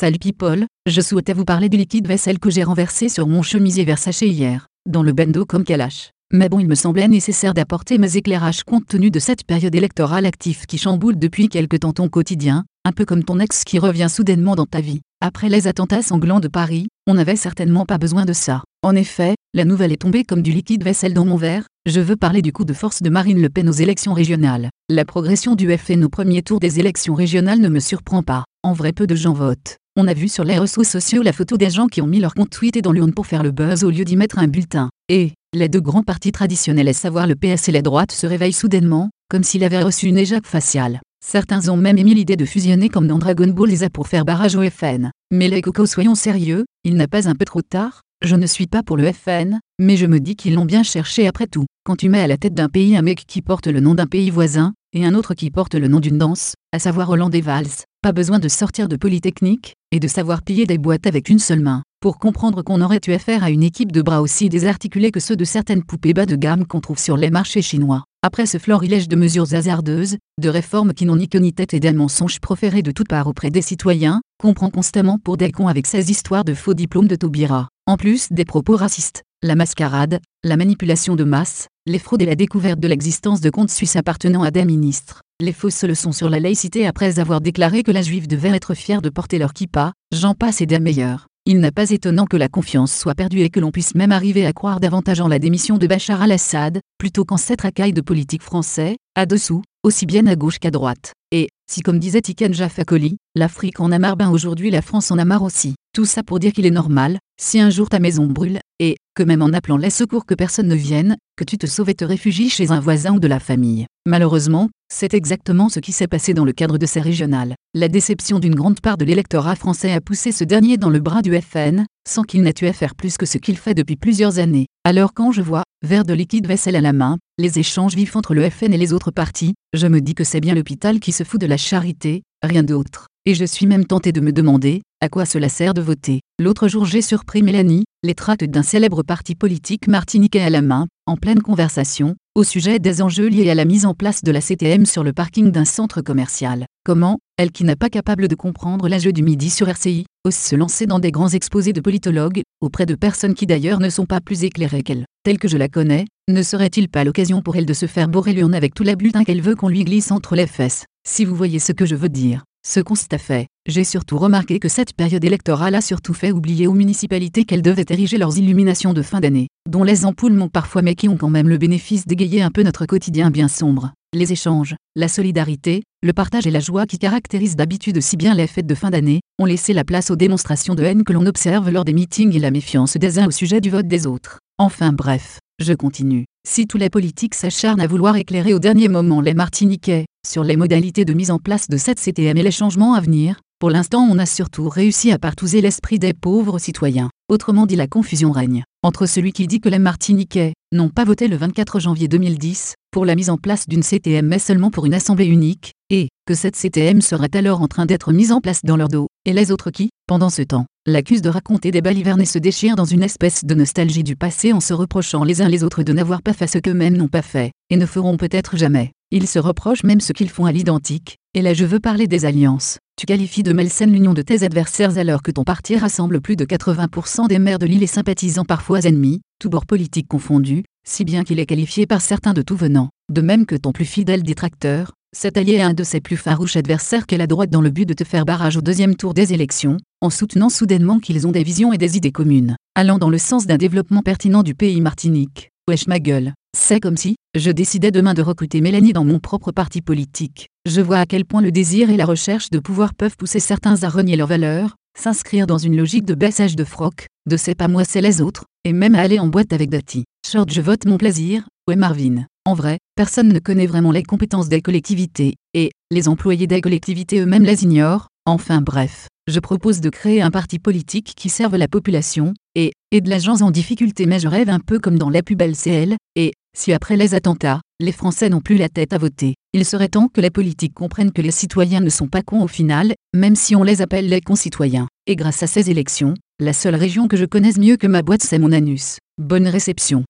Salut people, je souhaitais vous parler du liquide vaisselle que j'ai renversé sur mon chemisier Versace hier, dans le bendo comme Kalash. Mais bon il me semblait nécessaire d'apporter mes éclairages compte tenu de cette période électorale active qui chamboule depuis quelque temps ton quotidien, un peu comme ton ex qui revient soudainement dans ta vie. Après les attentats sanglants de Paris, on n'avait certainement pas besoin de ça. En effet, la nouvelle est tombée comme du liquide vaisselle dans mon verre, je veux parler du coup de force de Marine Le Pen aux élections régionales. La progression du FN au premier tour des élections régionales ne me surprend pas. En vrai peu de gens votent. On a vu sur les réseaux sociaux la photo des gens qui ont mis leur compte tweet dans l'urne pour faire le buzz au lieu d'y mettre un bulletin. Et, les deux grands partis traditionnels à savoir le PS et la droite se réveillent soudainement, comme s'il avait reçu une éjac faciale. Certains ont même émis l'idée de fusionner comme dans Dragon Ball Z pour faire barrage au FN. Mais les cocos soyons sérieux, il n'a pas un peu trop tard Je ne suis pas pour le FN, mais je me dis qu'ils l'ont bien cherché après tout. Quand tu mets à la tête d'un pays un mec qui porte le nom d'un pays voisin, et un autre qui porte le nom d'une danse, à savoir Hollande et Valls, pas besoin de sortir de Polytechnique, et de savoir piller des boîtes avec une seule main, pour comprendre qu'on aurait eu affaire à une équipe de bras aussi désarticulés que ceux de certaines poupées bas de gamme qu'on trouve sur les marchés chinois. Après ce florilège de mesures hasardeuses, de réformes qui n'ont ni queue ni tête et d'un mensonge proféré de toutes parts auprès des citoyens, qu'on prend constamment pour des cons avec ces histoires de faux diplômes de Taubira, en plus des propos racistes, la mascarade, la manipulation de masse, les fraudes et la découverte de l'existence de comptes suisses appartenant à des ministres, les fausses leçons sur la laïcité après avoir déclaré que la juive devait être fière de porter leur kippa, j'en passe et des meilleurs. Il n'est pas étonnant que la confiance soit perdue et que l'on puisse même arriver à croire davantage en la démission de Bachar al-Assad, plutôt qu'en cette racaille de politique français, à dessous, aussi bien à gauche qu'à droite. Et, si comme disait Tiken Jafakoli, l'Afrique en a marre ben aujourd'hui la France en a marre aussi. Tout ça pour dire qu'il est normal, si un jour ta maison brûle, et, que même en appelant les secours que personne ne vienne, que tu te sauves et te réfugies chez un voisin ou de la famille. Malheureusement, c'est exactement ce qui s'est passé dans le cadre de ces régionales. La déception d'une grande part de l'électorat français a poussé ce dernier dans le bras du FN, sans qu'il n'ait eu à faire plus que ce qu'il fait depuis plusieurs années. Alors quand je vois, verre de liquide vaisselle à la main, les échanges vifs entre le FN et les autres partis, je me dis que c'est bien l'hôpital qui se fout de la charité, rien d'autre. Et je suis même tenté de me demander, à quoi cela sert de voter? L'autre jour j'ai surpris Mélanie, les tracts d'un célèbre parti politique martiniquais à la main, en pleine conversation, au sujet des enjeux liés à la mise en place de la CTM sur le parking d'un centre commercial. Comment, elle qui n'a pas capable de comprendre l'âge du midi sur RCI, ose se lancer dans des grands exposés de politologues, auprès de personnes qui d'ailleurs ne sont pas plus éclairées qu'elle. Telle que je la connais, ne serait-il pas l'occasion pour elle de se faire bourrer l'urne avec tout l'ablutin qu'elle veut qu'on lui glisse entre les fesses? Si vous voyez ce que je veux dire. Ce constat fait, j'ai surtout remarqué que cette période électorale a surtout fait oublier aux municipalités qu'elles devaient ériger leurs illuminations de fin d'année, dont les ampoules m'ont parfois mais qui ont quand même le bénéfice d'égayer un peu notre quotidien bien sombre. Les échanges, la solidarité, le partage et la joie qui caractérisent d'habitude si bien les fêtes de fin d'année, ont laissé la place aux démonstrations de haine que l'on observe lors des meetings et la méfiance des uns au sujet du vote des autres. Enfin bref, je continue. Si tous les politiques s'acharnent à vouloir éclairer au dernier moment les Martiniquais sur les modalités de mise en place de cette CTM et les changements à venir, pour l'instant on a surtout réussi à partouzer l'esprit des pauvres citoyens. Autrement dit la confusion règne entre celui qui dit que les Martiniquais n'ont pas voté le 24 janvier 2010 pour la mise en place d'une CTM mais seulement pour une assemblée unique, et que cette CTM serait alors en train d'être mise en place dans leur dos, et les autres qui, pendant ce temps, l'accusent de raconter des balivernes et se déchirent dans une espèce de nostalgie du passé en se reprochant les uns les autres de n'avoir pas fait ce qu'eux-mêmes n'ont pas fait, et ne feront peut-être jamais. Ils se reprochent même ce qu'ils font à l'identique, et là je veux parler des alliances. Tu qualifies de malsaine l'union de tes adversaires alors que ton parti rassemble plus de 80% des maires de l'île et sympathisants parfois ennemis, tous bords politiques confondus, si bien qu'il est qualifié par certains de tout venant. De même que ton plus fidèle détracteur, cet allié est un de ses plus farouches adversaires qu'est la droite dans le but de te faire barrage au deuxième tour des élections, en soutenant soudainement qu'ils ont des visions et des idées communes, allant dans le sens d'un développement pertinent du pays Martinique. Wesh ma gueule, c'est comme si, je décidais demain de recruter Mélanie dans mon propre parti politique. Je vois à quel point le désir et la recherche de pouvoir peuvent pousser certains à renier leurs valeurs, s'inscrire dans une logique de baissage de froc, de c'est pas moi c'est les autres, et même à aller en boîte avec Dati. Short je vote mon plaisir, ouais Marvin. En vrai, personne ne connaît vraiment les compétences des collectivités, et les employés des collectivités eux-mêmes les ignorent. Enfin bref, je propose de créer un parti politique qui serve la population, et, et de l'agence en difficulté mais je rêve un peu comme dans la pub LCL, et, si après les attentats, les Français n'ont plus la tête à voter, il serait temps que les politiques comprennent que les citoyens ne sont pas cons au final, même si on les appelle les concitoyens. Et grâce à ces élections, la seule région que je connaisse mieux que ma boîte c'est mon anus. Bonne réception.